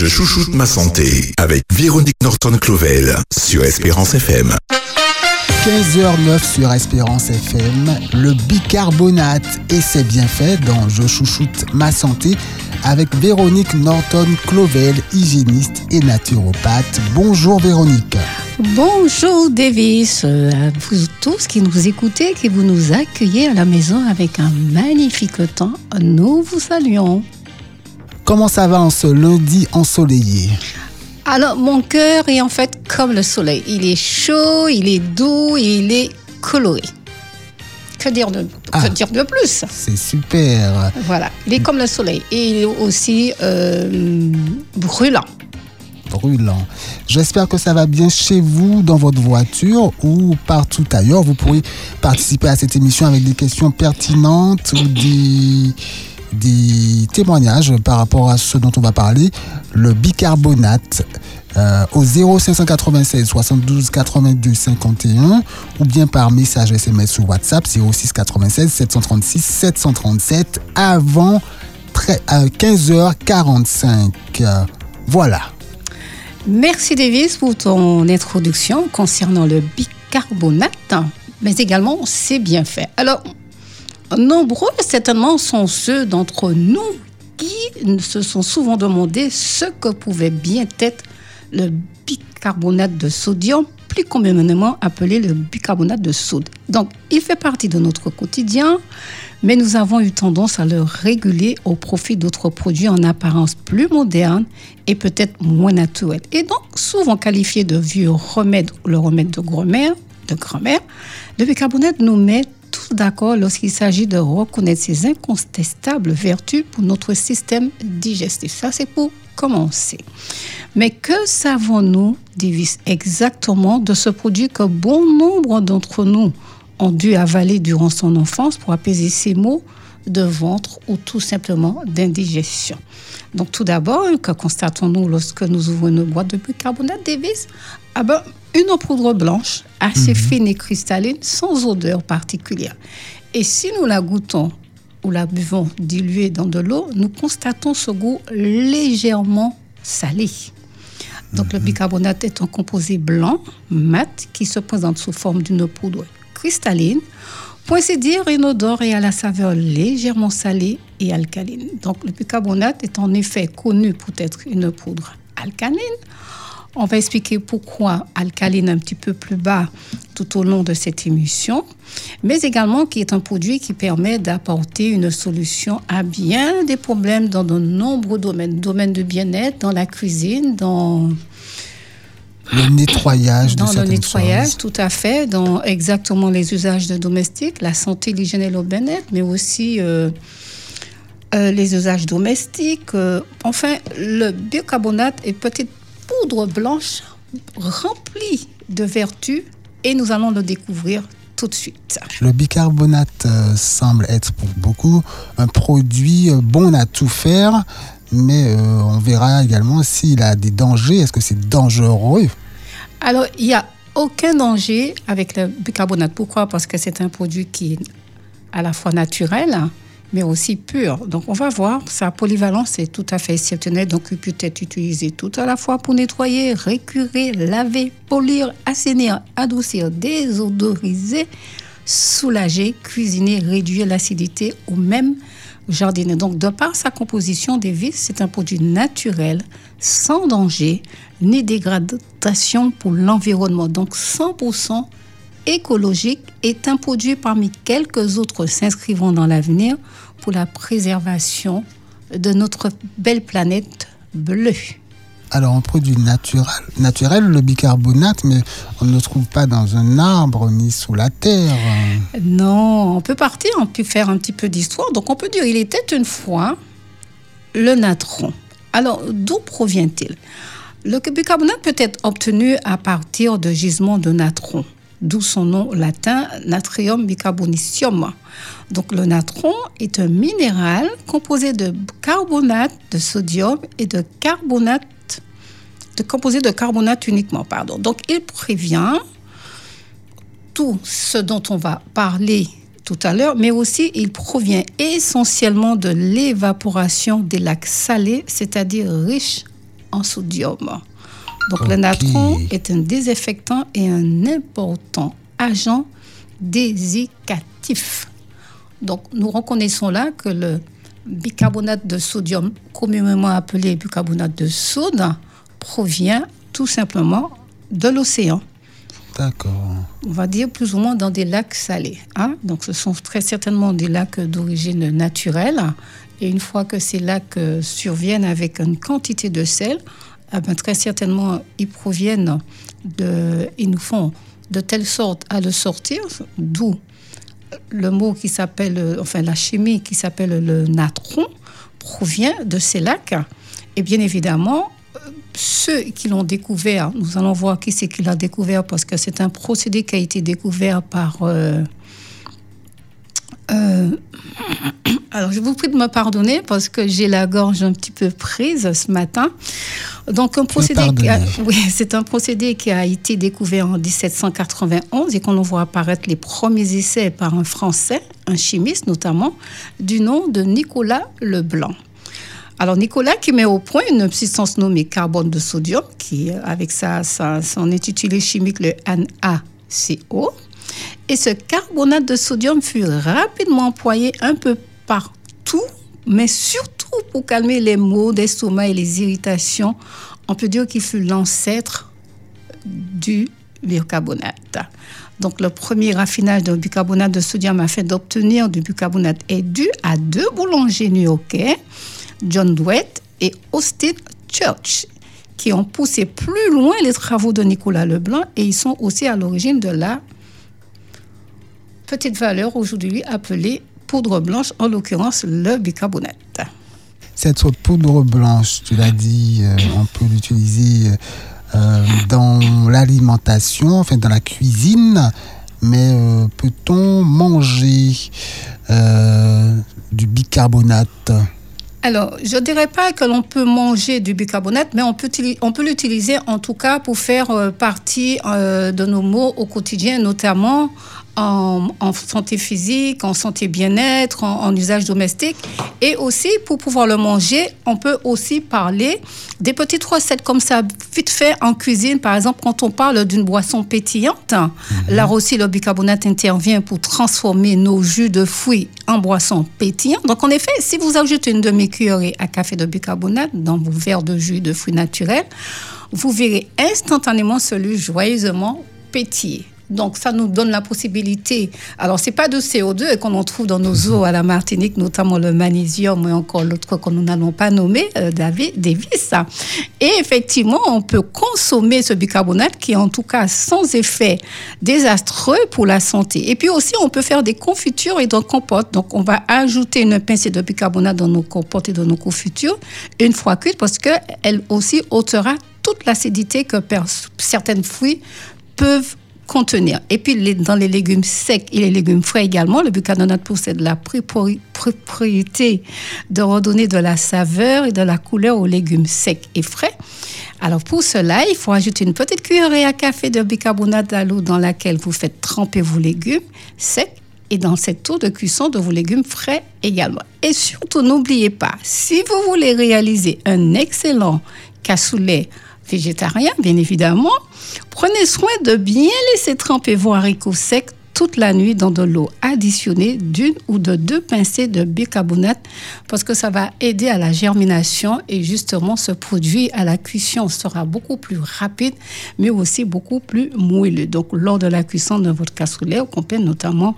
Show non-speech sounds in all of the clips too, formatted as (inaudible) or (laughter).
Je chouchoute ma santé avec Véronique Norton-Clovel sur Espérance FM. 15h09 sur Espérance FM, le bicarbonate et ses bienfaits dans Je chouchoute ma santé avec Véronique Norton-Clovel, hygiéniste et naturopathe. Bonjour Véronique. Bonjour Davis, à vous tous qui nous écoutez, qui vous nous accueillez à la maison avec un magnifique temps, nous vous saluons. Comment ça va en ce lundi ensoleillé? Alors, mon cœur est en fait comme le soleil. Il est chaud, il est doux, il est coloré. Que dire de, que Ah. dire de plus? C'est super. Voilà, il est comme le soleil. Et il est aussi euh, brûlant. brûlant. J'espère que ça va bien chez vous, dans votre voiture ou partout ailleurs. Vous pourrez participer à cette émission avec des questions pertinentes ou des, des témoignages par rapport à ce dont on va parler. Le bicarbonate euh, au 0596 72 82 51 ou bien par message SMS ou WhatsApp 06 96 736 737 avant très- euh, 15h45. Euh, Voilà. Merci Davis pour ton introduction concernant le bicarbonate, mais également ses bienfaits. Alors, nombreux certainement sont ceux d'entre nous qui se sont souvent demandé ce que pouvait bien être le bicarbonate de sodium, plus communément appelé le bicarbonate de soude. Donc, il fait partie de notre quotidien, mais nous avons eu tendance à le réguler au profit d'autres produits en apparence plus modernes et peut-être moins naturels. Et donc, souvent qualifié de vieux remède le remède de grand-mère, le bicarbonate nous met d'accord lorsqu'il s'agit de reconnaître ses incontestables vertus pour notre système digestif. Ça, c'est pour commencer. Mais que savons-nous, Davis, exactement de ce produit que bon nombre d'entre nous ont dû avaler durant son enfance pour apaiser ses maux de ventre ou tout simplement d'indigestion? Donc tout d'abord, que constatons-nous lorsque nous ouvrons une boîte de bicarbonate Davis ah ben, Une poudre blanche, assez fine et cristalline, sans odeur particulière. Et si nous la goûtons ou la buvons diluée dans de l'eau, nous constatons ce goût légèrement salé. Donc le bicarbonate est un composé blanc, mat, qui se présente sous forme d'une poudre cristalline, pour ainsi dire une odeur et à la saveur légèrement salée et alcaline. Donc le bicarbonate est en effet connu pour être une poudre alcaline. On va expliquer pourquoi alcaline un petit peu plus bas tout au long de cette émission, mais également qui est un produit qui permet d'apporter une solution à bien des problèmes dans de nombreux domaines. Domaine de bien-être, dans la cuisine, dans Le nettoyage de dans le nettoyage, choses. tout à fait, dans exactement les usages de domestiques, la santé, l'hygiène et le bien-être, mais aussi euh, euh, les usages domestiques. euh, enfin, le bicarbonate est petite poudre blanche remplie de vertus et nous allons le découvrir tout de suite. Le bicarbonate euh, semble être pour beaucoup un produit euh, bon à tout faire, mais euh, on verra également s'il a des dangers. Est-ce que c'est dangereux? Alors, il n'y a aucun danger avec le bicarbonate. Pourquoi? Parce que c'est un produit qui est à la fois naturel, mais aussi pur. Donc, on va voir, sa polyvalence est tout à fait exceptionnelle. Donc, il peut être utilisé tout à la fois pour nettoyer, récurer, laver, polir, assainir, adoucir, désodoriser, soulager, cuisiner, réduire l'acidité ou même jardiner. Donc, de par sa composition des vis, c'est un produit naturel, sans danger, ni dégradation pour l'environnement. Donc, 100% écologique est un produit parmi quelques autres s'inscrivant dans l'avenir pour la préservation de notre belle planète bleue. Alors, un produit naturel, naturel, le bicarbonate, mais on ne le trouve pas dans un arbre ni sous la terre. Non, on peut partir, on peut faire un petit peu d'histoire. Donc on peut dire, il était une fois le natron. Alors, d'où provient-il? Le bicarbonate peut être obtenu à partir de gisements de natron, d'où son nom latin natrium bicarbonicium. Donc le natron est un minéral composé de carbonate de sodium et de carbonate de composé de carbonate uniquement, pardon. Donc il prévient tout ce dont on va parler tout à l'heure, mais aussi il provient essentiellement de l'évaporation des lacs salés, c'est-à-dire riches en sodium. Donc le natron est un désinfectant et un important agent désicatif. Donc nous reconnaissons là que le bicarbonate de sodium, communément appelé bicarbonate de soude, provient tout simplement de l'océan. D'accord. On va dire plus ou moins dans des lacs salés. Hein. Donc ce sont très certainement des lacs d'origine naturelle. Et une fois que ces lacs euh, surviennent avec une quantité de sel, eh ben, très certainement ils proviennent de, ils nous font de telle sorte à le sortir, d'où le mot qui s'appelle, euh, enfin la chimie qui s'appelle le natron provient de ces lacs. Et bien évidemment, ceux qui l'ont découvert, nous allons voir qui c'est qui l'a découvert parce que c'est un procédé qui a été découvert par euh, euh, alors, je vous prie de me pardonner parce que j'ai la gorge un petit peu prise ce matin. Donc, un procédé, oui, (laughs) c'est un procédé qui a été découvert en 1791 et qu'on voit apparaître les premiers essais par un Français, un chimiste notamment, du nom de Nicolas Leblanc. Alors, Nicolas qui met au point une substance nommée carbone de sodium, qui, avec sa, son intitulé chimique, le NaCO, et ce carbonate de sodium fut rapidement employé un peu partout, mais surtout pour calmer les maux d'estomac et les irritations. On peut dire qu'il fut l'ancêtre du bicarbonate. Donc, le premier raffinage de bicarbonate de sodium afin d'obtenir du bicarbonate est dû à deux boulangers new-yorkais, John Dwett et Austin Church, qui ont poussé plus loin les travaux de Nicolas Leblanc et ils sont aussi à l'origine de la petite valeur aujourd'hui appelée poudre blanche, en l'occurrence le bicarbonate. Cette poudre blanche, tu l'as dit, euh, on peut l'utiliser euh, dans l'alimentation, enfin dans la cuisine, mais euh, peut-on manger du bicarbonate? Alors, je ne dirais pas que l'on peut manger du bicarbonate, mais on peut, on peut l'utiliser en tout cas pour faire partie de nos mots au quotidien, notamment en, santé physique, en santé bien-être, en, usage domestique. Et aussi, pour pouvoir le manger, on peut aussi parler des petites recettes comme ça, vite fait en cuisine. Par exemple, quand on parle d'une boisson pétillante, mhm. là aussi, le bicarbonate intervient pour transformer nos jus de fruits en boisson pétillante. Donc, en effet, si vous ajoutez une demi-cuillerée à café de bicarbonate dans vos verres de jus de fruits naturels, vous verrez instantanément celui joyeusement pétiller. Donc, ça nous donne la possibilité. Alors, c'est pas de CO2 qu'on en trouve dans nos eaux à la Martinique, notamment le magnésium et encore l'autre que nous n'allons pas nommer, euh, David Davis. Et effectivement, on peut consommer ce bicarbonate qui est en tout cas sans effet désastreux pour la santé. Et puis aussi, on peut faire des confitures et des compotes. Donc, on va ajouter une pincée de bicarbonate dans nos compotes et dans nos confitures une fois cuites parce qu'elle aussi ôtera toute l'acidité que certains fruits peuvent contenir. Et puis dans les légumes secs et les légumes frais également, le bicarbonate possède la propriété de redonner de la saveur et de la couleur aux légumes secs et frais. Alors pour cela, il faut ajouter une petite cuillerée à café de bicarbonate à l'eau dans laquelle vous faites tremper vos légumes secs et dans cette eau de cuisson de vos légumes frais également. Et surtout, n'oubliez pas, si vous voulez réaliser un excellent cassoulet végétarien, bien évidemment, prenez soin de bien laisser tremper vos haricots secs toute la nuit dans de l'eau additionnée d'une ou de deux pincées de bicarbonate parce que ça va aider à la germination et justement ce produit à la cuisson sera beaucoup plus rapide mais aussi beaucoup plus moelleux. Donc lors de la cuisson de votre cassoulet, on peut notamment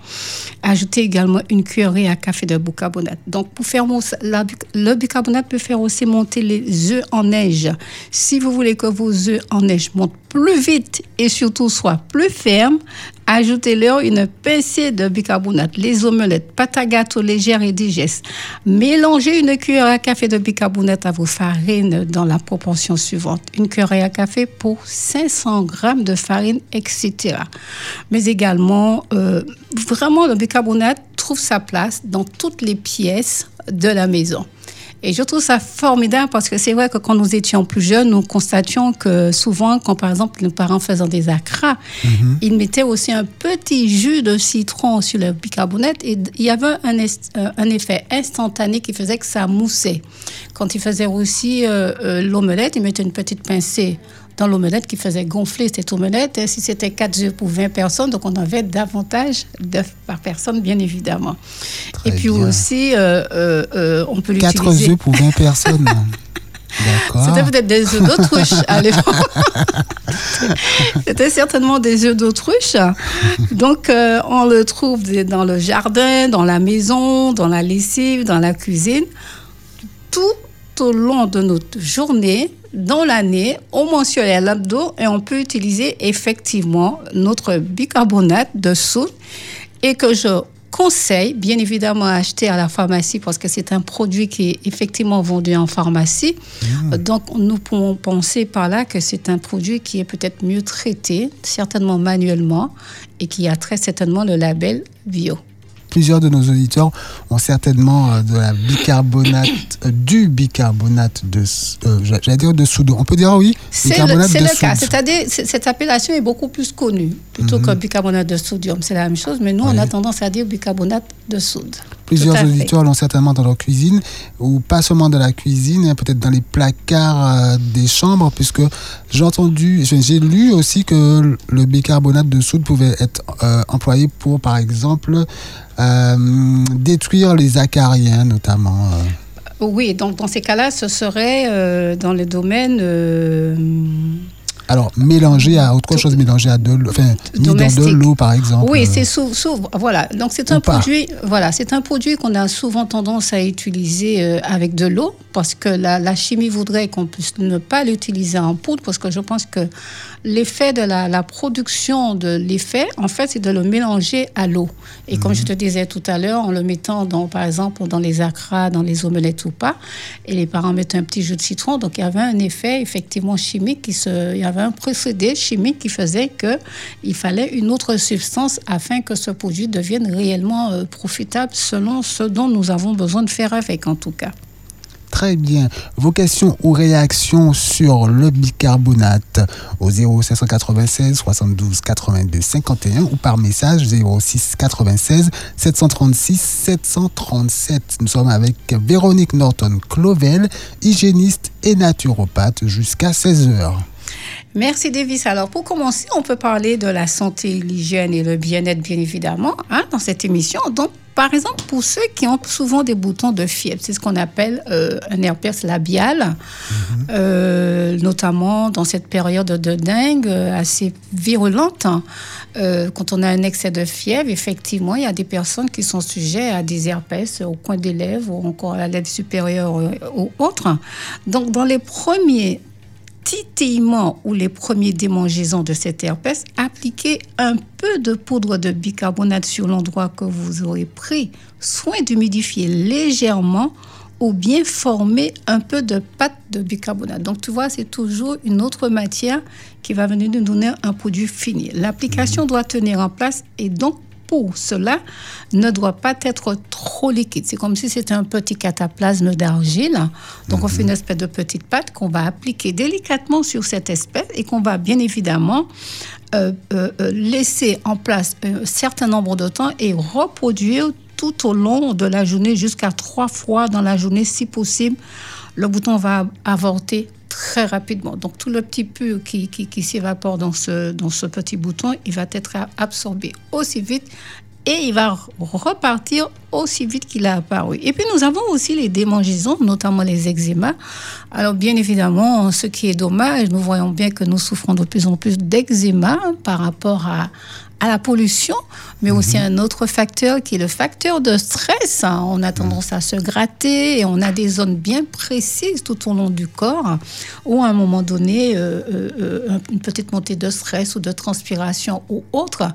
ajouter également une cuillerée à café de bicarbonate. Donc pour faire le bicarbonate peut faire aussi monter les œufs en neige. Si vous voulez que vos œufs en neige montent plus vite et surtout soient plus fermes, Ajoutez-leur une pincée de bicarbonate, les omelettes, pâte à gâteau légère et digeste. Mélangez une cuillère à café de bicarbonate à vos farines dans la proportion suivante. Une cuillère à café pour 500 grammes de farine, etc. Mais également, euh, vraiment, le bicarbonate trouve sa place dans toutes les pièces de la maison. Et je trouve ça formidable parce que c'est vrai que quand nous étions plus jeunes, nous constations que souvent, quand par exemple nos parents faisaient des acras, mhm. ils mettaient aussi un petit jus de citron sur le bicarbonate et il y avait un, euh, un effet instantané qui faisait que ça moussait. Quand il faisait aussi euh, euh, l'omelette, il mettait une petite pincée dans l'omelette qui faisait gonfler cette omelette. Et si c'était 4 œufs pour 20 personnes, donc on avait davantage d'œufs par personne, bien évidemment. Très et puis bien. aussi, euh, euh, euh, on peut 4 l'utiliser. œufs pour 20 personnes. (laughs) C'était peut-être des œufs d'autruche à l'époque. (laughs) C'était certainement des œufs d'autruche. Donc, euh, on le trouve dans le jardin, dans la maison, dans la lessive, dans la cuisine. Tout au long de notre journée, dans l'année, on mentionne à l'abdo et on peut utiliser effectivement notre bicarbonate de soude et que je conseille bien évidemment à acheter à la pharmacie parce que c'est un produit qui est effectivement vendu en pharmacie. Donc nous pouvons penser par là que c'est un produit qui est peut-être mieux traité, certainement manuellement, et qui a très certainement le label bio. Plusieurs de nos auditeurs ont certainement euh, de la bicarbonate, euh, du bicarbonate de, euh, j'allais dire de soude. On peut dire oui, C'est le, cas. C'est-à-dire, cette appellation est beaucoup plus connue plutôt que bicarbonate de sodium. C'est la même chose, mais nous, on a tendance à dire bicarbonate de soude. Plusieurs auditeurs l'ont certainement dans leur cuisine, ou pas seulement dans la cuisine, hein, peut-être dans les placards euh, des chambres, puisque j'ai entendu, j'ai lu aussi que le bicarbonate de soude pouvait être euh, employé pour, par exemple, euh, détruire les acariens, notamment. Oui, donc dans ces cas-là, ce serait dans le domaine Alors, mélangé à autre chose, mélangé à de l'eau, enfin, mis dans de l'eau, par exemple. Oui, c'est sou- sou- voilà. Donc c'est un pas. produit, voilà, c'est un produit qu'on a souvent tendance à utiliser euh, avec de l'eau parce que la, la chimie voudrait qu'on puisse ne pas l'utiliser en poudre parce que je pense que l'effet de la, la production de l'effet, en fait, c'est de le mélanger à l'eau. Et comme je te disais tout à l'heure, en le mettant dans, par exemple, dans les acras, dans les omelettes ou pas, et les parents mettent un petit jus de citron, donc il y avait un effet effectivement chimique qui se, il y avait un procédé chimique qui faisait que il fallait une autre substance afin que ce produit devienne réellement euh, profitable selon ce dont nous avons besoin de faire avec en tout cas. Très bien. Vos questions ou réactions sur le bicarbonate au 0796 72 82 51 ou par message 06 96 736 737. Nous sommes avec Véronique Norton-Clovel, hygiéniste et naturopathe jusqu'à 16h. Merci Davis. Alors pour commencer, on peut parler de la santé, l'hygiène et le bien-être bien évidemment hein, dans cette émission. Donc par exemple pour ceux qui ont souvent des boutons de fièvre, c'est ce qu'on appelle euh, un herpès labial, euh, notamment dans cette période de dingue euh, assez virulente. hein. Euh, quand on a un excès de fièvre, effectivement, il y a des personnes qui sont sujettes à des herpès au coin des lèvres ou encore à la lèvre supérieure ou autre. Donc dans les premiers titillement ou les premiers démangeaisons de cet herpès, appliquez un peu de poudre de bicarbonate sur l'endroit que vous aurez pris soin d'humidifier légèrement ou bien former un peu de pâte de bicarbonate. Donc tu vois, c'est toujours une autre matière qui va venir nous donner un produit fini. L'application doit tenir en place et donc pour cela ne doit pas être trop liquide. C'est comme si c'était un petit cataplasme d'argile. Donc, on fait une espèce de petite pâte qu'on va appliquer délicatement sur cette espèce et qu'on va bien évidemment euh, euh, euh, laisser en place un certain nombre de temps et reproduire tout au long de la journée jusqu'à trois fois dans la journée si possible. Le bouton va avorter très rapidement. Donc tout le petit qui, qui, qui s'évapore dans ce, dans ce petit bouton, il va être absorbé aussi vite et il va repartir aussi vite qu'il a apparu. Et puis nous avons aussi les démangeaisons, notamment les eczémas. Alors bien évidemment, ce qui est dommage, nous voyons bien que nous souffrons de plus en plus d'eczéma par rapport à, à la pollution, mais aussi un autre facteur qui est le facteur de stress. hein. On a tendance à se gratter et on a des zones bien précises tout au long du corps où à un moment donné, euh, euh, euh, une petite montée de stress ou de transpiration ou autre.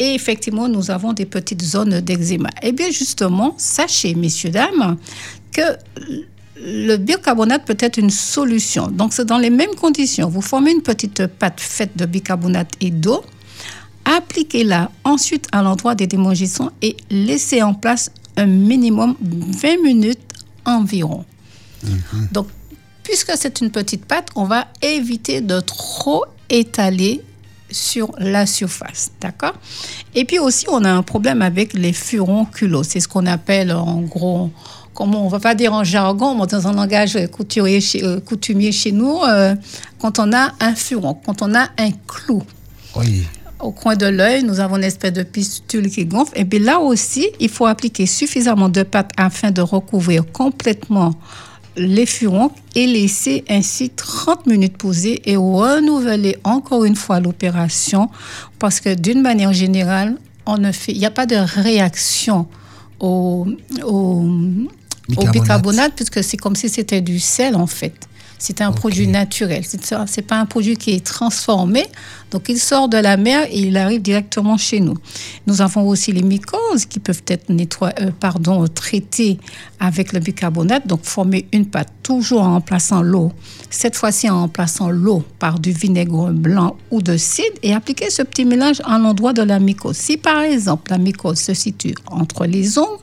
Et effectivement, nous avons des petites zones d'eczéma. Eh bien, justement, sachez, messieurs, dames, que le bicarbonate peut être une solution. Donc, c'est dans les mêmes conditions. Vous formez une petite pâte faite de bicarbonate et d'eau. Appliquez-la ensuite à l'endroit des démangeaisons et laissez en place un minimum 20 minutes environ. Donc, puisque c'est une petite pâte, on va éviter de trop étaler sur la surface, d'accord? Et puis aussi, on a un problème avec les furonculos. C'est ce qu'on appelle en gros comme on va pas dire en jargon, mais dans un langage couturier chez- euh, coutumier chez nous, euh, quand on a un furon, quand on a un clou Oui. Au coin de l'œil, nous avons une espèce de pistule qui gonfle. Et bien là aussi, il faut appliquer suffisamment de pâte afin de recouvrir complètement les furons et laisser ainsi 30 minutes poser et renouveler encore une fois l'opération parce que d'une manière générale, on ne fait, il n'y a pas de réaction au, au, au Bicarbonate. bicarbonate puisque c'est comme si c'était du sel en fait. C'est un produit naturel. C'est pas un produit qui est transformé. Donc, il sort de la mer et il arrive directement chez nous. Nous avons aussi les mycoses qui peuvent être nettoy- euh, pardon, traitées avec le bicarbonate. Donc, former une pâte toujours en remplaçant l'eau. Cette fois-ci, en remplaçant l'eau par du vinaigre blanc ou de cidre et appliquer ce petit mélange à l'endroit de la mycose. Si, par exemple, la mycose se situe entre les ongles,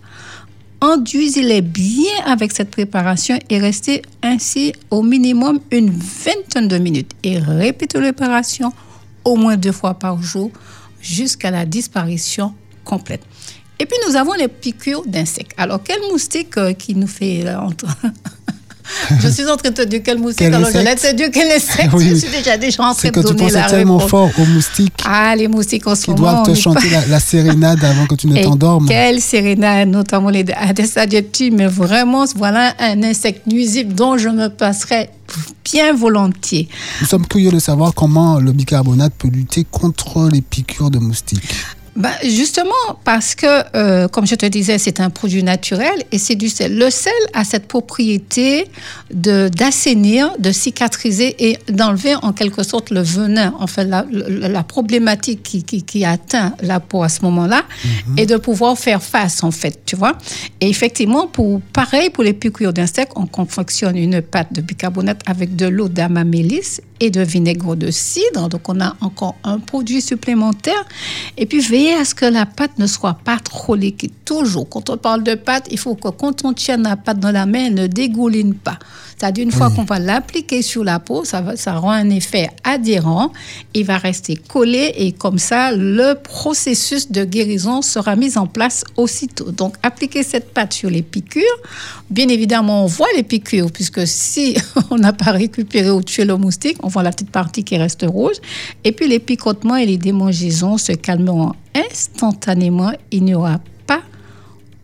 enduisez-les bien avec cette préparation et restez ainsi au minimum une vingtaine de minutes et répétez l'opération au moins deux fois par jour jusqu'à la disparition complète. Et puis nous avons les piqûres d'insectes. Alors quel moustique qui nous fait entre- (laughs) (laughs) Je suis en train de te dire quel moustique, Quel alors je insecte laisse te dire quel insecte. (laughs) Oui. Je suis déjà, déjà en train C'est de que tu donner la pensais tellement réponse. fort aux moustiques Ah, les moustiques en ce moment. doivent on te chanter la, la sérénade avant que tu ne (laughs) t'endormes. Quelle sérénade, notamment les Ades adjectifs, mais vraiment, voilà un insecte nuisible dont je me passerais bien volontiers. Nous sommes curieux de savoir comment le bicarbonate peut lutter contre les piqûres de moustiques. Ben, justement, parce que, euh, comme je te disais, c'est un produit naturel et c'est du sel. Le sel a cette propriété de d'assainir, de cicatriser et d'enlever en quelque sorte le venin, en fait, la, la- la problématique qui, qui, qui atteint la peau à ce moment-là et de pouvoir faire face, en fait, tu vois. Et effectivement, pour, pareil pour les piqûres d'insectes, on confectionne une pâte de bicarbonate avec de l'eau d'amamélis et de vinaigre de cidre. Donc, on a encore un produit supplémentaire. Et puis, veillez à ce que la pâte ne soit pas trop liquide. Toujours, quand on parle de pâte, il faut que quand on tienne la pâte dans la main, elle ne dégouline pas. C'est-à-dire, une fois qu'on va l'appliquer sur la peau, ça, va, ça rend un effet adhérent. Il va rester collé et comme ça, le processus de guérison sera mis en place aussitôt. Donc, appliquer cette pâte sur les piqûres. Bien évidemment, on voit les piqûres puisque si (laughs) on n'a pas récupéré ou tué le moustique, on voit la petite partie qui reste rouge. Et puis, les picotements et les démangeaisons se calmeront instantanément. Il n'y aura pas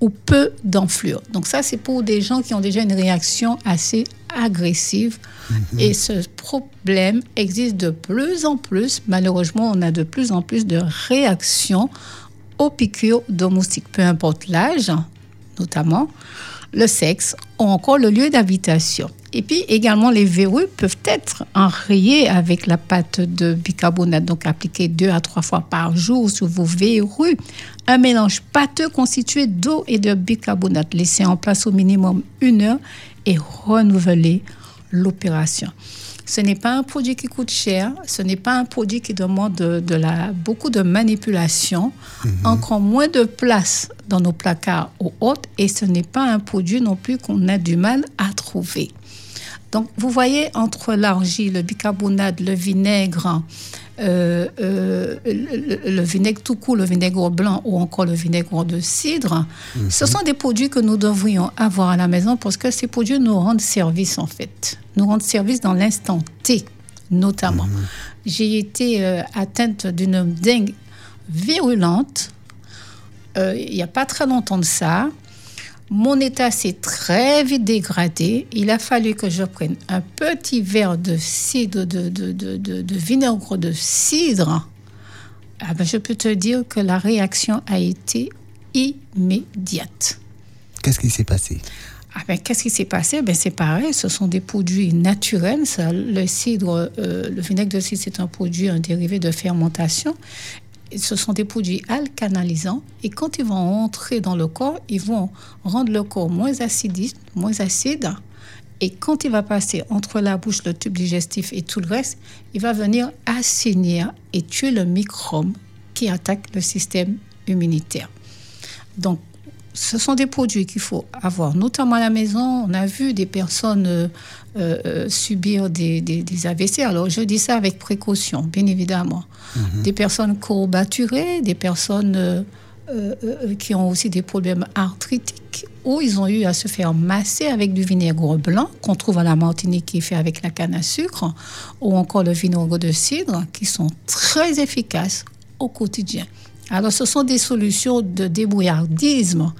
ou peu d'enflure. Donc ça, c'est pour des gens qui ont déjà une réaction assez agressive. Et ce problème existe de plus en plus. Malheureusement, on a de plus en plus de réactions aux piqûres de moustiques, peu importe l'âge, notamment le sexe ou encore le lieu d'habitation. Et puis également, les verrues peuvent être enrayées avec la pâte de bicarbonate, donc appliquée deux à trois fois par jour sur vos verrues. Un mélange pâteux constitué d'eau et de bicarbonate, laissé en place au minimum une heure et renouveler l'opération. Ce n'est pas un produit qui coûte cher, ce n'est pas un produit qui demande de, de la, beaucoup de manipulation, encore moins de place dans nos placards ou autres, et ce n'est pas un produit non plus qu'on a du mal à trouver. Donc, vous voyez, entre l'argile, le bicarbonate, le vinaigre, euh, euh, le, vinaigre tout court, le vinaigre blanc ou encore le vinaigre de cidre, ce sont des produits que nous devrions avoir à la maison parce que ces produits nous rendent service en fait. Nous rendent service dans l'instant T, notamment. J'ai été euh, atteinte d'une dengue virulente il n'y a pas très longtemps de ça. Mon état s'est très vite dégradé. Il a fallu que je prenne un petit verre de cidre, de, de, de, de- de vinaigre de cidre. Ah ben, je peux te dire que la réaction a été immédiate. Qu'est-ce qui s'est passé? Ah ben, qu'est-ce qui s'est passé? Ben, C'est pareil, ce sont des produits naturels. Ça, le cidre, euh, le vinaigre de cidre, c'est un produit, un dérivé de fermentation. Ce sont des produits alcanalisants et quand ils vont entrer dans le corps, ils vont rendre le corps moins acidiste, moins acide. Et quand il va passer entre la bouche, le tube digestif et tout le reste, il va venir assainir et tuer le microbe qui attaque le système immunitaire. Donc, ce sont des produits qu'il faut avoir, notamment à la maison. On a vu des personnes euh, euh, subir des, des- des AVC. Alors, je dis ça avec précaution, bien évidemment. Des personnes courbaturées, des personnes euh, qui ont aussi des problèmes arthritiques, ou ils ont eu à se faire masser avec du vinaigre blanc qu'on trouve à la Martinique qui est fait avec la canne à sucre, ou encore le vinaigre de cidre, qui sont très efficaces au quotidien. Alors ce sont des solutions de débrouillardisme.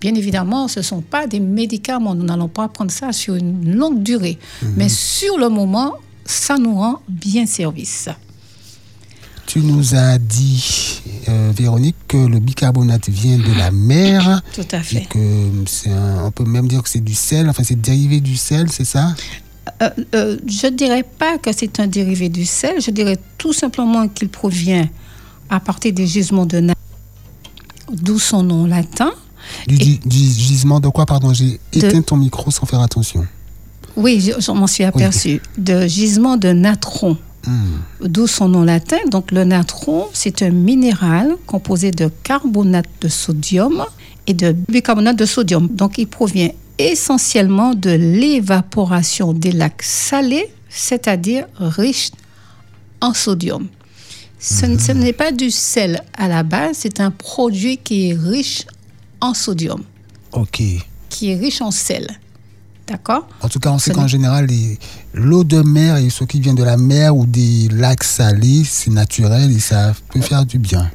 Bien évidemment, ce ne sont pas des médicaments. Nous n'allons pas prendre ça sur une longue durée. Mais sur le moment, ça nous rend bien service. Tu nous as dit, euh, Véronique, que le bicarbonate vient de la mer. Tout à Et fait. que c'est un- on peut même dire que c'est du sel, enfin c'est dérivé du sel, c'est ça? Euh, euh, je ne dirais pas que c'est un dérivé du sel, je dirais tout simplement qu'il provient à partir des gisements de nappe, d'où son nom latin. Du, Et- gi- du gisement de quoi Pardon, j'ai De- éteint ton micro sans faire attention. Oui, je, je m'en suis aperçu. De gisement de natron, Hmm. d'où son nom latin. Donc le natron, c'est un minéral composé de carbonate de sodium et de bicarbonate de sodium. Donc il provient essentiellement de l'évaporation des lacs salés, c'est-à-dire riches en sodium. Ce, ce n'est pas du sel à la base, c'est un produit qui est riche en sodium, Ok. qui est riche en sel. D'accord? En tout cas, on sait qu'en général, l'eau de mer et ce qui vient de la mer ou des lacs salés, c'est naturel et ça peut faire du bien.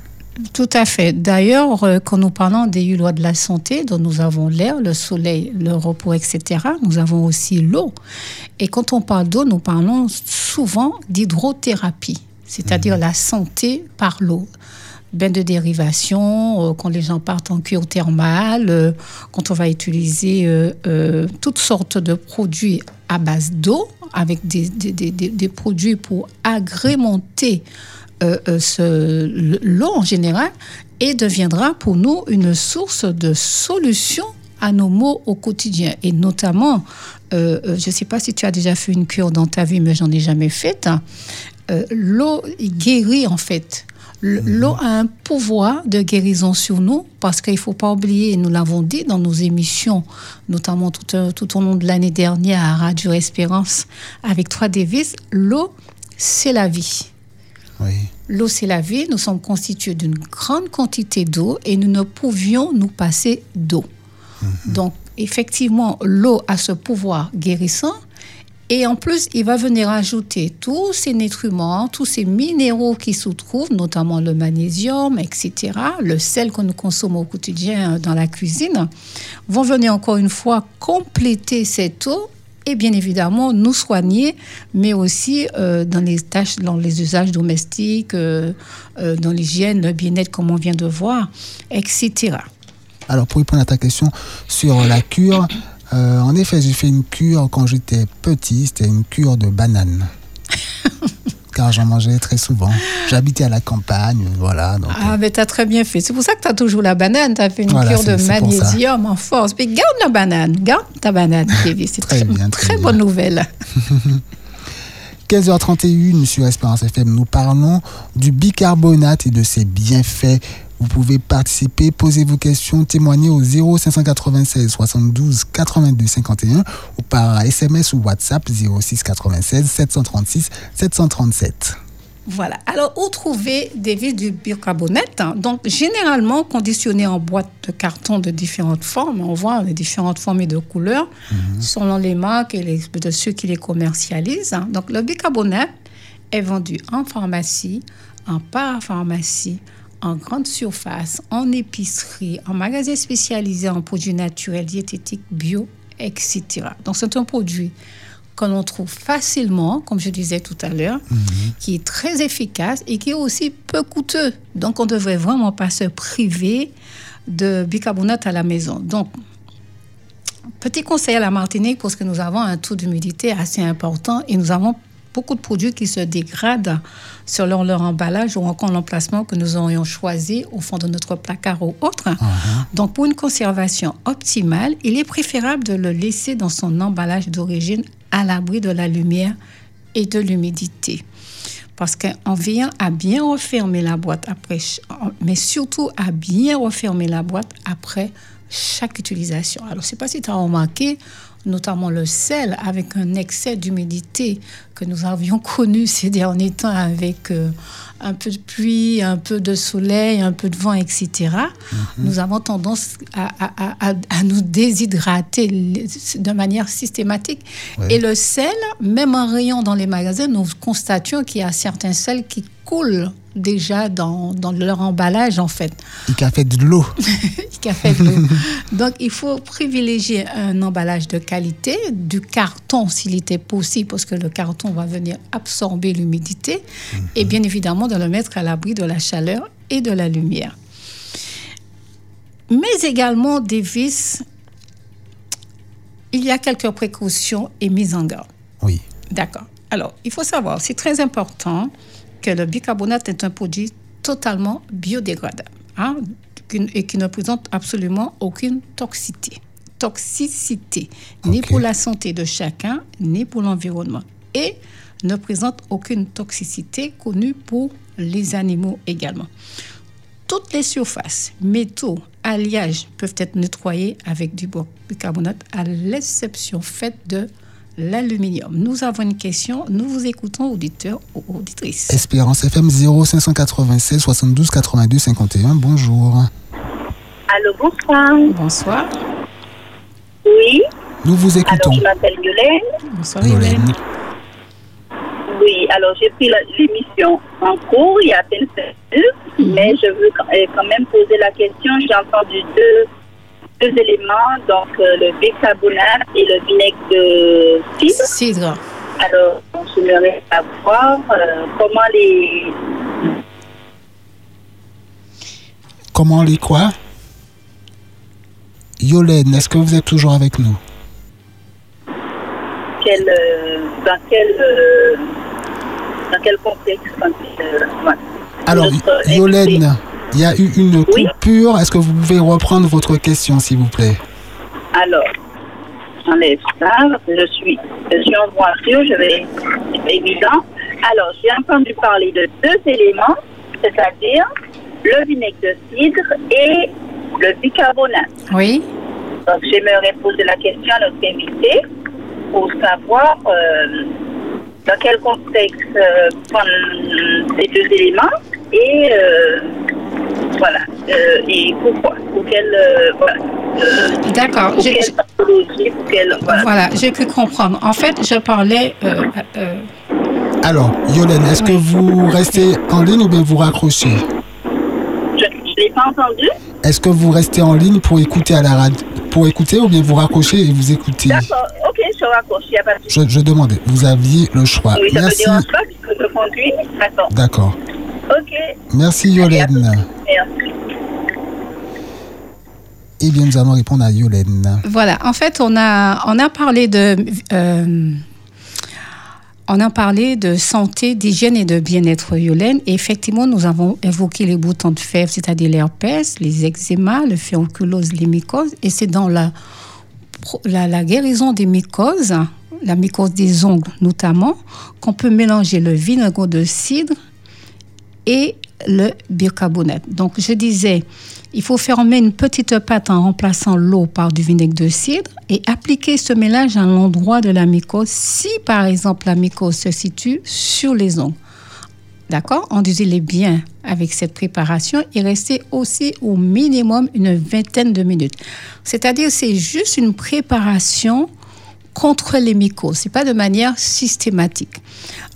Tout à fait. D'ailleurs, euh, quand nous parlons des lois de la santé, dont nous avons l'air, le soleil, le repos, etc., nous avons aussi l'eau. Et quand on parle d'eau, nous parlons souvent d'hydrothérapie, c'est-à-dire la santé par l'eau. Bain de dérivation, euh, quand les gens partent en cure thermale, euh, quand on va utiliser euh, toutes sortes de produits à base d'eau, avec des, des- des- des- produits pour agrémenter ce- l'eau en général et deviendra pour nous une source de solution à nos maux au quotidien. Et notamment, je ne sais pas si tu as déjà fait une cure dans ta vie, mais j'en ai jamais faite. hein. L'eau guérit en fait. L- L'eau a un pouvoir de guérison sur nous parce qu'il ne faut pas oublier, nous l'avons dit dans nos émissions, notamment tout, euh, tout au long de l'année dernière à Radio Espérance avec Trois Davis, l'eau, c'est la vie. Oui. L'eau, c'est la vie. Nous sommes constitués d'une grande quantité d'eau et nous ne pouvions nous passer d'eau. Donc, effectivement, l'eau a ce pouvoir guérissant. Et en plus, il va venir ajouter tous ces nutriments, tous ces minéraux qui se trouvent, notamment le magnésium, etc., le sel que nous consommons au quotidien dans la cuisine, vont venir encore une fois compléter cette eau et bien évidemment nous soigner, mais aussi euh, dans les tâches, dans les usages domestiques, euh, euh, dans l'hygiène, le bien-être, comme on vient de voir, etc. Alors, pour répondre à ta question sur la cure, euh, en effet, j'ai fait une cure quand j'étais petit, c'était une cure de banane. (laughs) Car j'en mangeais très souvent. J'habitais à la campagne, voilà. Donc, Ah, mais t'as très bien fait. C'est pour ça que t'as toujours la banane. T'as fait une Voilà, cure de magnésium en force. Mais garde la banane. Garde ta banane, Kevin. C'est Très très, bien, très très bien. bonne nouvelle. (laughs) 15h31 sur Espérance FM, nous parlons du bicarbonate et de ses bienfaits. Vous pouvez participer, poser vos questions, témoigner au 0596 72 82 51 ou par SMS ou WhatsApp 06 96 736 737. Voilà. Alors, où trouver des vis du bicarbonate hein? Donc, généralement conditionné en boîte de carton de différentes formes. On voit les différentes formes et de couleurs selon les marques et les, de ceux qui les commercialisent. hein. Donc, le bicarbonate est vendu en pharmacie, en parapharmacie, en grande surface, en épicerie, en magasin spécialisé en produits naturels, diététiques, bio, etc. Donc, c'est un produit que l'on trouve facilement, comme je disais tout à l'heure, qui est très efficace et qui est aussi peu coûteux. Donc, on ne devrait vraiment pas se priver de bicarbonate à la maison. Donc, petit conseil à la Martinique, parce que nous avons un taux d'humidité assez important et nous avons beaucoup de produits qui se dégradent selon leur emballage ou encore l'emplacement que nous aurions choisi au fond de notre placard ou autre. Donc, pour une conservation optimale, il est préférable de le laisser dans son emballage d'origine à l'abri de la lumière et de l'humidité. Parce qu'en veillant à bien refermer la boîte après, mais surtout à bien refermer la boîte après chaque utilisation. Alors, je ne sais pas si tu as remarqué, notamment le sel, avec un excès d'humidité que nous avions (laughs) connu ces derniers temps avec euh, un peu de pluie, un peu de soleil, un peu de vent, etc., nous avons tendance à, à- à- à nous déshydrater de manière systématique. Et le sel, même en rayon dans les magasins, nous constations qu'il y a certains sels qui coulent déjà dans, dans leur emballage, en fait Il a fait de l'eau. (laughs) qui a fait de l'eau. Donc, il faut privilégier un emballage de qualité, du carton s'il était possible, parce que le carton va venir absorber l'humidité, et bien évidemment de le mettre à l'abri de la chaleur et de la lumière. Mais également, Davis, il y a quelques précautions et mises en garde. Oui. D'accord. Alors, il faut savoir, c'est très important que le bicarbonate est un produit totalement biodégradable hein, et qui ne présente absolument aucune toxicité. Toxicité, ni pour la santé de chacun, ni pour l'environnement. Et ne présente aucune toxicité connue pour les animaux également. Toutes les surfaces, métaux, alliages peuvent être nettoyés avec du bicarbonate à l'exception faite de l'aluminium. Nous avons une question, nous vous écoutons auditeurs ou auditrices. Espérance FM 0596 72 82 51. Bonjour. Allô, bonsoir. Bonsoir. Oui, Nous vous alors écoutons. je m'appelle Yolène. Bonsoir. Yolène. Oui, alors j'ai pris la- l'émission en cours il y a à peine 5 minutes, Mhm. mais je veux euh, quand même poser la question. J'ai entendu deux, deux éléments, donc euh, le bicarbonate et le vinaigre de cidre. Cidre. Alors, j'aimerais savoir euh, comment les. Comment les quoi? Yolène, est-ce que vous êtes toujours avec nous? Quel, euh, dans quel. euh, dans quel contexte euh. Alors. Yolène, il y a eu une Oui. coupure. Est-ce que vous pouvez reprendre votre question, s'il vous plaît? Alors, j'enlève ça, je suis, je suis en voiture, je vais, évident. Alors, j'ai entendu parler de deux éléments, c'est-à-dire le vinaigre de cidre et le bicarbonate. Oui. Donc, j'aimerais poser la question à notre invité pour savoir euh, dans quel contexte euh, prendre ces deux éléments et euh, voilà, euh, et pourquoi, pour quelle, euh, voilà, euh, D'accord. pour J'ai- quelle pathologie, pour quelle, voilà. Voilà, j'ai pu comprendre. En fait, je parlais. euh, euh, Alors, Yolène, est-ce que vous restez en ligne ou bien vous raccrochez? Je ne l'ai pas entendu. Est-ce que vous restez en ligne pour écouter à la radio Pour écouter ou bien vous raccrochez et vous écoutez? D'accord, ok, je raccroche, il n'y a pas de je, je demandais, vous aviez le choix. Oui, ça me Merci. D'accord. Ok, Merci Yolène. merci. Eh bien, nous allons répondre à Yolène. Voilà, en fait, on a, on a parlé de. euh, on a parlé de santé, d'hygiène et de bien-être Yolène. Et effectivement, nous avons évoqué les boutons de fèvre, c'est-à-dire l'herpès, les eczémas, le féonculose, les mycoses. Et c'est dans la, pro- la, la guérison des mycoses, la mycose des ongles notamment, qu'on peut mélanger le vinaigre de cidre et le bicarbonate. Donc, je disais, il faut fermer une petite pâte en remplaçant l'eau par du vinaigre de cidre et appliquer ce mélange à l'endroit de la mycose si, par exemple, la mycose se situe sur les ongles. D'accord? Enduisez-les bien avec cette préparation et restez aussi au minimum une vingtaine de minutes. C'est-à-dire, c'est juste une préparation contre les mycoses. C'est pas de manière systématique.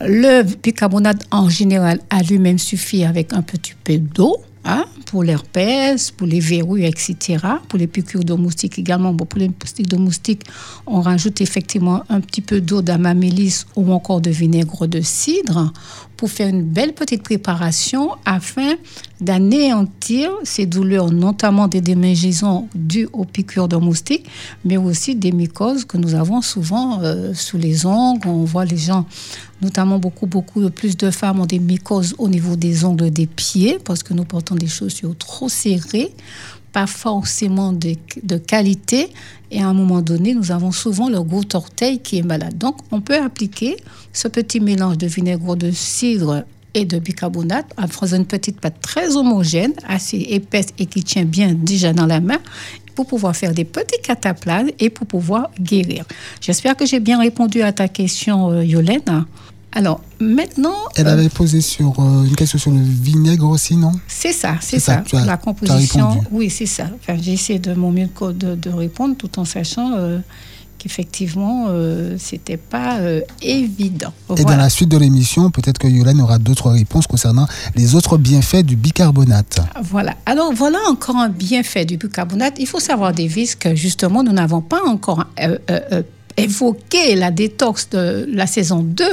Le bicarbonate en général à lui-même suffit avec un petit peu d'eau. hein, pour l'herpès, pour les verrues, etc. Pour les piqûres de moustiques également. Bon, pour les piqûres de moustiques, on rajoute effectivement un petit peu d'eau d'amamélis ou encore de vinaigre de cidre pour faire une belle petite préparation afin d'anéantir ces douleurs, notamment des démangeaisons dues aux piqûres de moustiques, mais aussi des mycoses que nous avons souvent euh, sous les ongles. On voit les gens, notamment beaucoup, beaucoup plus de femmes ont des mycoses au niveau des ongles des pieds parce que nous portons des chaussures trop serrées pas forcément de, de, qualité. Et à un moment donné, nous avons souvent le gros orteil qui est malade. Donc, on peut appliquer ce petit mélange de vinaigre de cidre et de bicarbonate en faisant une petite pâte très homogène, assez épaisse et qui tient bien déjà dans la main. pour pouvoir faire des petits cataplasmes et pour pouvoir guérir. J'espère que j'ai bien répondu à ta question, euh, Yolène. Alors, maintenant. Elle euh, avait posé sur euh, une question sur le vinaigre aussi, non? C'est ça, c'est ça, ça. as- la composition, oui, c'est ça. Enfin, j'ai essayé de mon mieux de, de- de répondre tout en sachant euh, qu'effectivement, euh, c'était pas euh, évident. Et dans la suite de l'émission, peut-être que Yolène aura d'autres réponses concernant les autres bienfaits du bicarbonate. Voilà. Alors, voilà encore un bienfait du bicarbonate. Il faut savoir, Davis, que justement, nous n'avons pas encore euh, euh, évoqué la détox de la saison 2.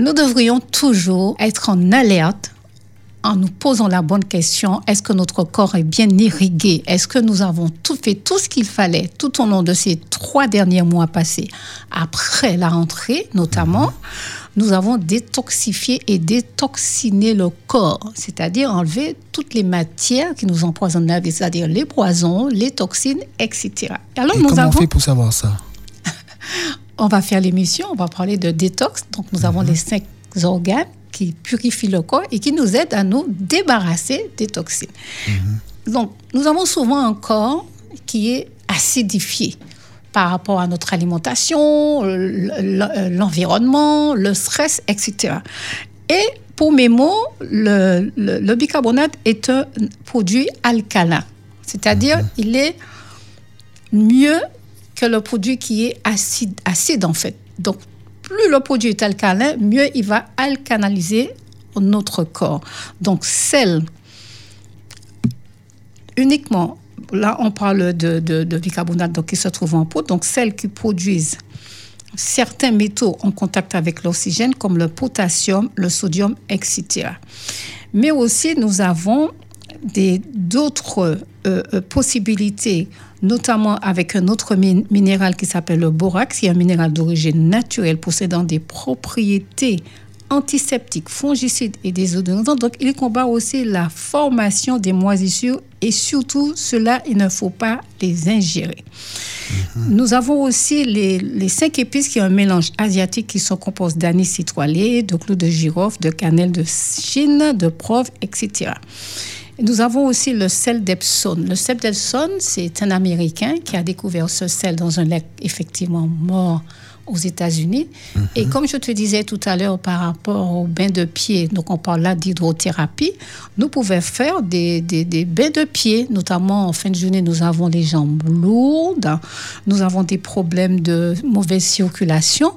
Nous devrions toujours être en alerte en nous posant la bonne question, est-ce que notre corps est bien irrigué? Est-ce que nous avons tout fait tout ce qu'il fallait tout au long de ces trois derniers mois passés? Après la rentrée, notamment, nous avons détoxifié et détoxiné le corps, c'est-à-dire enlever toutes les matières qui nous empoisonnent la vie, c'est-à-dire les poisons, les toxines, etc. Alors, Et nous comment on avons fait pour savoir ça? (laughs) On va faire l'émission, on va parler de détox. Donc, nous avons les cinq organes qui purifient le corps et qui nous aident à nous débarrasser des toxines. Donc, nous avons souvent un corps qui est acidifié par rapport à notre alimentation, l'environnement, le stress, etc. Et pour mes mots, le, le- le bicarbonate est un produit alcalin, c'est-à-dire il est mieux que le produit qui est acide, acide en fait. Donc, plus le produit est alcalin, mieux il va alcanaliser notre corps. Donc, sel, uniquement, là on parle de, bicarbonate donc, qui se trouve en poudre, donc celles qui produisent certains métaux en contact avec l'oxygène comme le potassium, le sodium, etc. Mais aussi nous avons d'autres euh, euh, possibilités, notamment avec un autre min- minéral qui s'appelle le borax, qui est un minéral d'origine naturelle possédant des propriétés antiseptiques, fongicides et désodorisants. Donc, il combat aussi la formation des moisissures et surtout, cela, il ne faut pas les ingérer. Nous avons aussi les, les cinq épices qui sont un mélange asiatique qui sont composés d'anis citronné, de clous de girofle, de cannelle de Chine, de prove, etc. Nous avons aussi le sel d'Epsom. Le sel d'Epsom, c'est un Américain qui a découvert ce sel dans un lac effectivement mort aux États-Unis. Et comme je te disais tout à l'heure par rapport aux bains de pied, donc on parle là d'hydrothérapie, nous pouvons faire des, des, des bains de pied, notamment en fin de journée, nous avons les jambes lourdes, nous avons des problèmes de mauvaise circulation.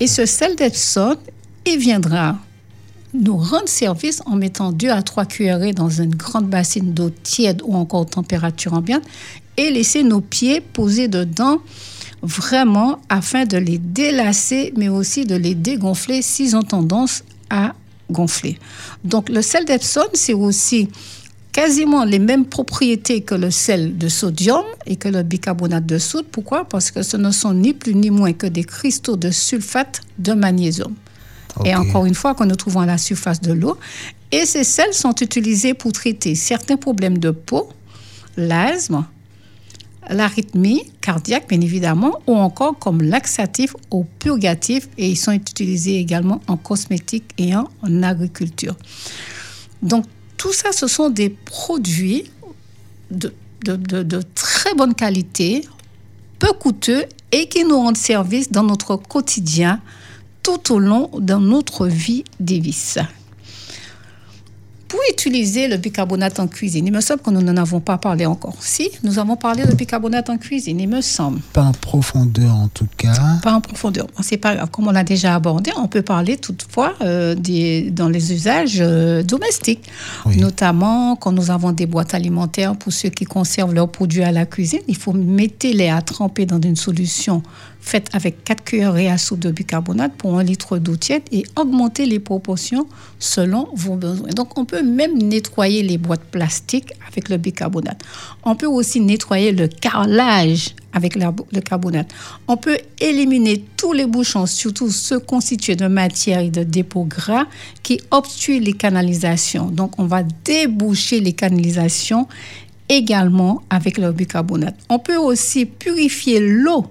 Et ce sel d'Epsom, il viendra nous rendre service en mettant 2 à 3 cuillerées dans une grande bassine d'eau tiède ou encore température ambiante et laisser nos pieds posés dedans vraiment afin de les délasser mais aussi de les dégonfler s'ils ont tendance à gonfler. Donc le sel d'Epsom, c'est aussi quasiment les mêmes propriétés que le sel de sodium et que le bicarbonate de soude. Pourquoi? Parce que ce ne sont ni plus ni moins que des cristaux de sulfate de magnésium. Et encore une fois, que nous trouvons à la surface de l'eau. Et ces sels sont utilisés pour traiter certains problèmes de peau, l'asthme, l'arythmie cardiaque, bien évidemment, ou encore comme laxatif ou purgatif. Et ils sont utilisés également en cosmétique et en, en agriculture. Donc, tout ça, ce sont des produits de, de- de- de très bonne qualité, peu coûteux et qui nous rendent service dans notre quotidien tout au long de notre vie Davis. Pour utiliser le bicarbonate en cuisine, il me semble que nous n'en avons pas parlé encore. Si, nous avons parlé de bicarbonate en cuisine, il me semble. Pas en profondeur en tout cas. Pas en profondeur. C'est pas grave. Comme on l'a déjà abordé, on peut parler toutefois euh, des, dans les usages euh, domestiques. Oui. Notamment quand nous avons des boîtes alimentaires pour ceux qui conservent leurs produits à la cuisine. Il faut mettre-les à tremper dans une solution faite avec 4 cuillerées à soupe de bicarbonate pour un litre d'eau tiède et augmenter les proportions selon vos besoins. Donc on peut même nettoyer les boîtes plastiques avec le bicarbonate. On peut aussi nettoyer le carrelage avec le carbonate. On peut éliminer tous les bouchons, surtout ceux constitués de matière et de dépôts gras qui obstruent les canalisations. Donc on va déboucher les canalisations également avec le bicarbonate. On peut aussi purifier l'eau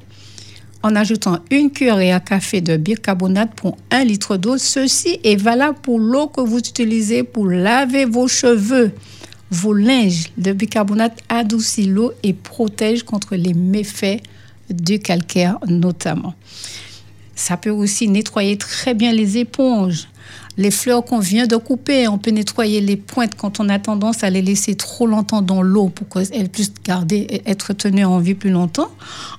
en ajoutant une cuillerée à café de bicarbonate pour un litre d'eau. Ceci est valable pour l'eau que vous utilisez pour laver vos cheveux vos linges. Le bicarbonate adoucit l'eau et protège contre les méfaits du calcaire notamment. Ça peut aussi nettoyer très bien les éponges. Les fleurs qu'on vient de couper, on peut nettoyer les pointes quand on a tendance à les laisser trop longtemps dans l'eau pour qu'elles puissent garder, être tenues en vie plus longtemps.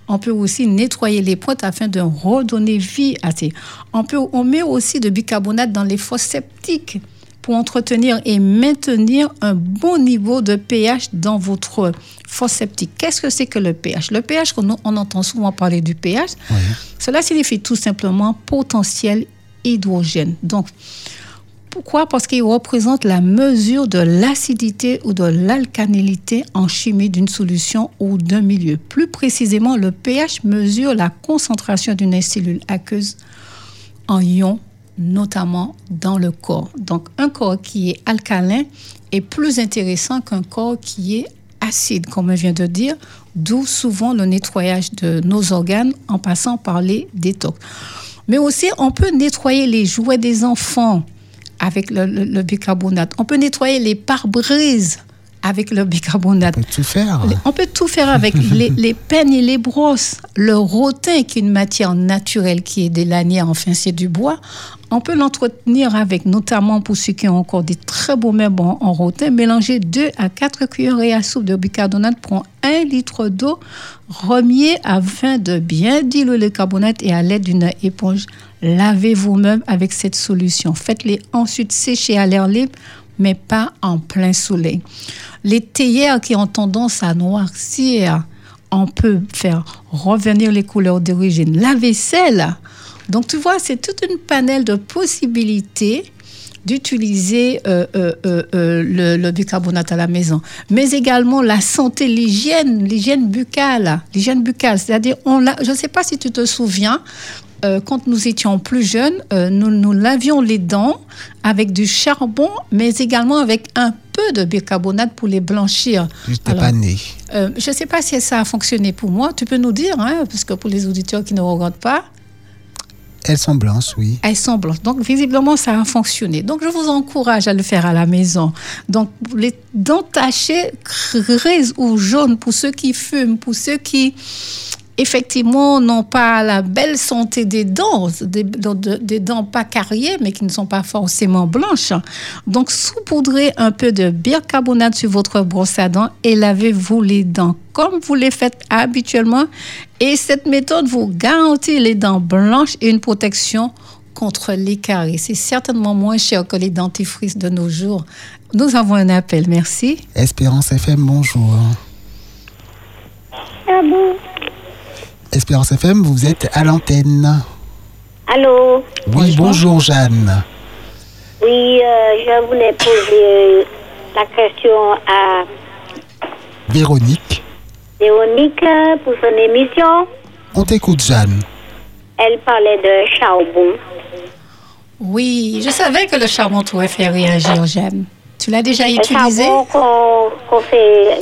On peut aussi nettoyer les pointes afin de redonner vie à ces. On, peut, on met aussi de bicarbonate dans les fosses septiques pour entretenir et maintenir un bon niveau de pH dans votre fosse septique. Qu'est-ce que c'est que le pH? Le pH, on, on entend souvent parler du pH. Cela signifie tout simplement potentiel hydrogène. Donc, pourquoi? Parce qu'il représente la mesure de l'acidité ou de l'alcalinité en chimie d'une solution ou d'un milieu. Plus précisément, le pH mesure la concentration d'une cellule aqueuse en ions, notamment dans le corps. Donc, un corps qui est alcalin est plus intéressant qu'un corps qui est acide, comme on vient de dire, d'où souvent le nettoyage de nos organes en passant par les détox. Mais aussi, on peut nettoyer les jouets des enfants avec le, bicarbonate. On peut nettoyer les pare-brises avec le bicarbonate. On peut tout faire. On peut tout faire avec (laughs) les, les, peines et les brosses. Le rotin, qui est une matière naturelle qui est des lanières, enfin c'est du bois, on peut l'entretenir avec, notamment pour ceux qui ont encore des très beaux meubles en, rotin, mélanger 2 à 4 cuillerées à soupe de bicarbonate pour 1 litre d'eau, remuer afin de bien diluer le carbonate et à l'aide d'une éponge, lavez vos meubles avec cette solution. Faites-les ensuite sécher à l'air libre mais pas en plein soleil. Les théières qui ont tendance à noircir, on peut faire revenir les couleurs d'origine. La vaisselle, donc tu vois, c'est toute une panel de possibilités d'utiliser euh, euh, euh, le, le, bicarbonate à la maison, mais également la santé, l'hygiène, l'hygiène buccale, l'hygiène buccale, c'est-à-dire on je ne sais pas si tu te souviens, quand nous étions plus jeunes, nous, nous lavions les dents avec du charbon, mais également avec un peu de bicarbonate pour les blanchir. Je ne sais pas si ça a fonctionné pour moi. Tu peux nous dire, hein, parce que pour les auditeurs qui ne regardent pas. Elles sont blanches, oui. Elles sont blanches. Donc, visiblement, ça a fonctionné. Donc, je vous encourage à le faire à la maison. Donc, les dents tachées, grises ou jaunes, pour ceux qui fument, pour ceux qui effectivement n'ont pas la belle santé des dents, des, des, dents pas carriées, mais qui ne sont pas forcément blanches. Donc, saupoudrez un peu de bicarbonate sur votre brosse à dents et lavez-vous les dents comme vous les faites habituellement. Et cette méthode vous garantit les dents blanches et une protection contre les caries. C'est certainement moins cher que les dentifrices de nos jours. Nous avons un appel, merci. Espérance FM, bonjour. Ah bon? Espérance FM, vous êtes à l'antenne. Allô Oui, bonjour Jeanne. Oui, euh, je voulais poser la question à Véronique. Véronique pour son émission. On t'écoute Jeanne. Elle parlait de charbon. Oui, je savais que le charbon pourrait faire réagir Jeanne. Tu l'as déjà utilisé? Le charbon qu'on fait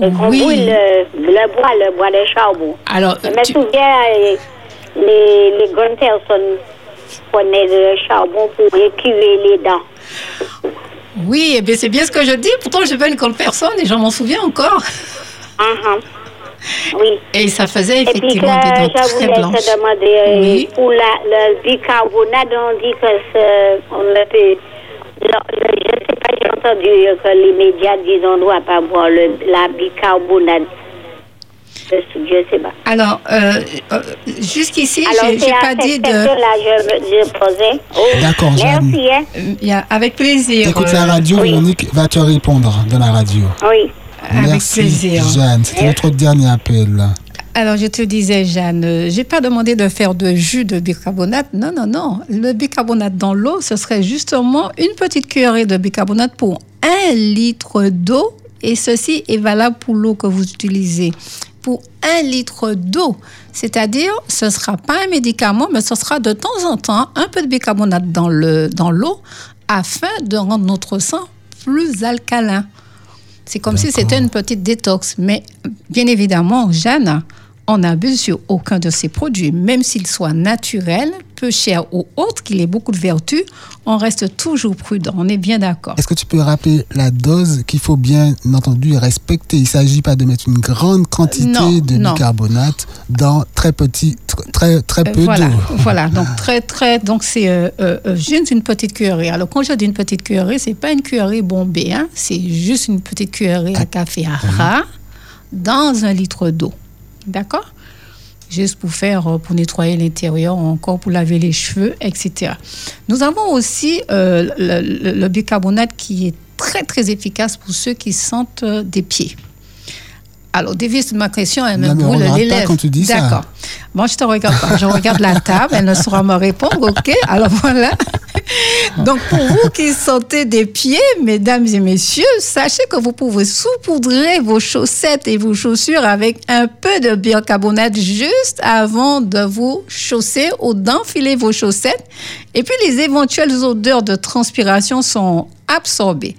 Oui. brûle le, le bois, le bois de charbon. Alors, Je me tu- souviens, euh, les, les grandes personnes prenaient le charbon pour écurer les dents. oui, eh bien, c'est bien ce que je dis. Pourtant, je pas une grande personne et j'en m'en souviens encore. Mhm. Oui. Et ça faisait Et puis que effectivement des dents je très blanches. te demander, euh, Oui. pour la, le bicarbonate, on dit que on le peut... le- je ne sais pas, j'ai entendu que les médias disent qu'on ne doit pas boire le, la bicarbonate. Je ne sais pas. Alors, euh, euh, jusqu'ici, Alors, j'ai c'est j'ai à pas dit de. je, je posais. Oh, D'accord, Jeanne. Merci, hein. Avec plaisir. Écoute euh, la radio, oui. Véronique va te répondre de la radio. Oui. avec Merci plaisir. Jeanne, c'était notre dernier appel. Alors, je te disais, Jeanne, euh, j'ai pas demandé de faire de jus de bicarbonate. Non, non, non. Le bicarbonate dans l'eau, ce serait justement une petite cuillerée de bicarbonate pour un litre d'eau. Et ceci est valable pour l'eau que vous utilisez. Pour un litre d'eau. C'est-à-dire, ce sera pas un médicament, mais ce sera de temps en temps un peu de bicarbonate dans le dans l'eau afin de rendre notre sang plus alcalin. C'est comme si c'était une petite détox. Mais bien évidemment, Jeanne, on n'abuse sur aucun de ces produits, même s'ils soient naturels, peu chers ou autres, qu'il ait beaucoup de vertus, on reste toujours prudent. On est bien d'accord. Est-ce que tu peux rappeler la dose qu'il faut bien entendu respecter? Il ne s'agit pas de mettre une grande quantité Non, de non. bicarbonate dans très petit, tr- très très Euh, peu voilà, d'eau. (laughs) voilà. Donc très très, donc c'est euh, euh, euh, juste une petite cuillerée. Alors quand je dis une petite cuillerée, c'est pas une cuillerée bombée, hein. c'est juste une petite cuillerée à café à ras dans un litre d'eau, d'accord? Juste pour faire, euh, pour nettoyer l'intérieur, encore pour laver les cheveux, etc. Nous avons aussi euh, le, bicarbonate qui est très très efficace pour ceux qui sentent euh, des pieds. Alors, Davis, ma question, elle me brûle lèvres. quand tu dis ça. D'accord. Moi, je te regarde pas. Je regarde la table. Elle ne saura me répondre. OK? Alors, voilà. Donc, pour vous qui sentez des pieds, mesdames et messieurs, sachez que vous pouvez saupoudrer vos chaussettes et vos chaussures avec un peu de bicarbonate juste avant de vous chausser ou d'enfiler vos chaussettes. Et puis, les éventuelles odeurs de transpiration sont absorbées.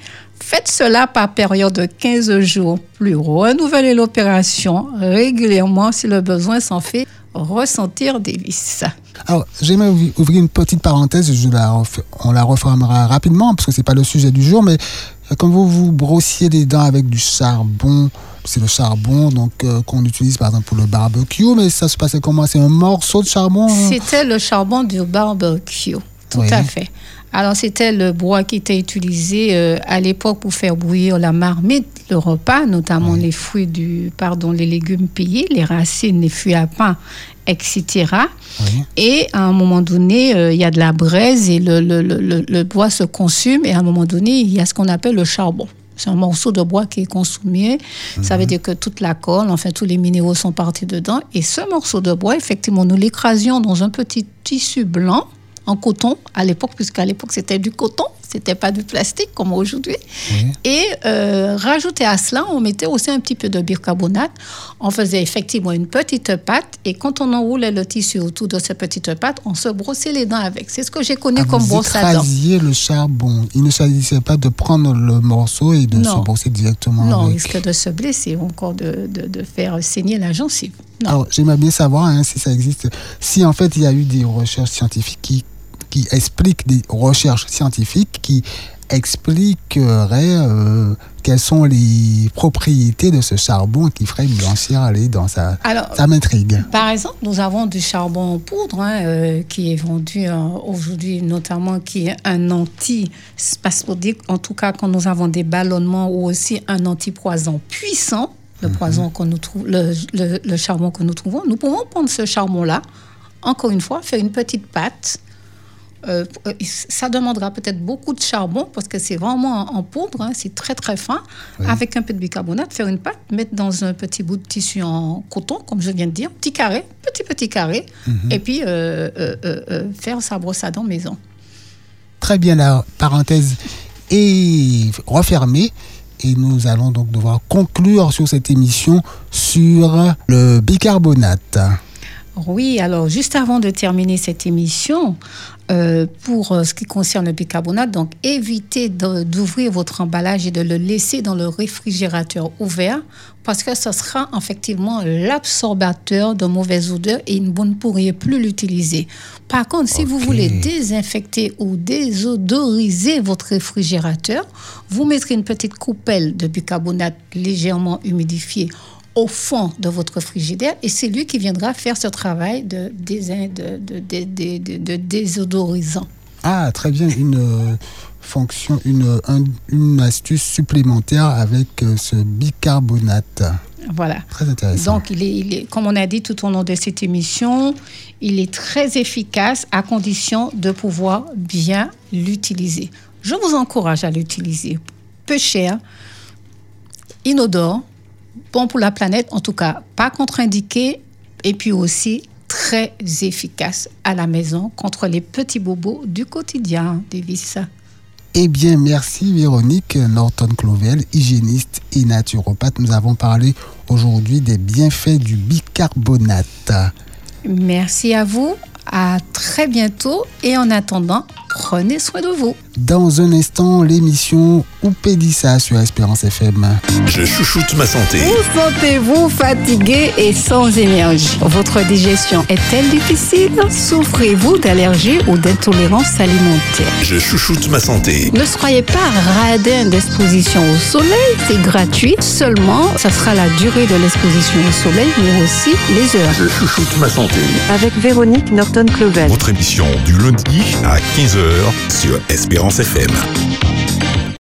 Faites cela par période de 15 jours, plus renouvelez l'opération régulièrement si le besoin s'en fait ressentir des vis. Alors, j'aimerais ouvrir une petite parenthèse, je la ref- on la refermera rapidement parce que c'est pas le sujet du jour, mais euh, quand vous vous brossiez les dents avec du charbon, c'est le charbon donc euh, qu'on utilise par exemple pour le barbecue, mais ça se passait comment? C'est un morceau de charbon hein? C'était le charbon du barbecue, tout Oui. à fait. Alors, c'était le bois qui était utilisé euh, à l'époque pour faire bouillir la marmite, le repas, notamment les fruits du, pardon, les légumes payés, les racines, les fruits à pain, etc. Oui. Et à un moment donné, euh, il y a de la braise et le, le- le- le- bois se consume. Et à un moment donné, il y a ce qu'on appelle le charbon. C'est un morceau de bois qui est consumé. Ça veut dire que toute la colle, enfin tous les minéraux sont partis dedans. Et ce morceau de bois, effectivement, nous l'écrasions dans un petit tissu blanc en coton à l'époque, puisqu'à l'époque c'était du coton, c'était pas du plastique comme aujourd'hui. Oui. Et euh, rajouter à cela, on mettait aussi un petit peu de bicarbonate. On faisait effectivement une petite pâte et quand on enroulait le tissu autour de cette petite pâte, on se brossait les dents avec. C'est ce que j'ai connu Ah, comme vous brosse à dents. écrasiez le charbon. Il ne s'agissait pas de prendre le morceau et de Non. se brosser directement Non, on avec. risque de se blesser ou encore de, de, de faire saigner la gencive. Non. Alors, j'aimerais bien savoir hein, si ça existe, si en fait il y a eu des recherches scientifiques qui, qui expliquent des recherches scientifiques qui expliqueraient euh, quelles sont les propriétés de ce charbon qui ferait blanchir les dents. Ça, Alors, ça m'intrigue. Par exemple, nous avons du charbon en poudre hein, euh, qui est vendu euh, aujourd'hui, notamment qui est un anti-spasmodique. En tout cas, quand nous avons des ballonnements ou aussi un antipoison puissant, le poison qu'on nous trouve, le, le- le charbon que nous trouvons, nous pouvons prendre ce charbon-là, encore une fois, faire une petite pâte. Euh, ça demandera peut-être beaucoup de charbon parce que c'est vraiment en, poudre, hein, c'est très très fin, avec un peu de bicarbonate, faire une pâte, mettre dans un petit bout de tissu en coton, comme je viens de dire, petit carré, petit petit carré, et puis euh, euh, faire sa brosse à dents maison. Très bien, la parenthèse est refermée. Et nous allons donc devoir conclure sur cette émission sur le bicarbonate. Oui, alors juste avant de terminer cette émission, euh, pour euh, ce qui concerne le bicarbonate, donc évitez d'ouvrir votre emballage et de le laisser dans le réfrigérateur ouvert parce que ce sera effectivement l'absorbateur de mauvaises odeurs et vous ne pourriez plus l'utiliser. Par contre, si vous voulez désinfecter ou désodoriser votre réfrigérateur, vous mettrez une petite coupelle de bicarbonate légèrement humidifiée au fond de votre frigidaire et c'est lui qui viendra faire ce travail de, de, de, de, de- de- de désodorisant. Ah, très bien, une euh, fonction, une, un- une astuce supplémentaire avec euh, ce bicarbonate. Voilà. Très intéressant. Donc, il est, il est- comme on a dit tout au long de cette émission, il est très efficace à condition de pouvoir bien l'utiliser. Je vous encourage à l'utiliser. Peu cher, inodore, bon pour la planète, en tout cas pas contre-indiqué, et puis aussi très efficace à la maison contre les petits bobos du quotidien, Davis. Eh bien, merci Véronique Norton-Clovel, hygiéniste et naturopathe. Nous avons parlé aujourd'hui des bienfaits du bicarbonate. Merci à vous, à très bientôt, et en attendant, prenez soin de vous. dans un instant l'émission Oupédissa sur Espérance FM. Je chouchoute ma santé. Vous sentez-vous fatigué et sans énergie? Votre digestion est-elle difficile? Souffrez-vous d'allergies ou d'intolérance alimentaire? Je chouchoute ma santé. Ne soyez pas radin d'exposition au soleil, c'est gratuit. Seulement, ça sera la durée de l'exposition au soleil, mais aussi les heures. Je chouchoute ma santé. avec Véronique Norton-Clovel. Votre émission du lundi à 15h sur Espérance FM.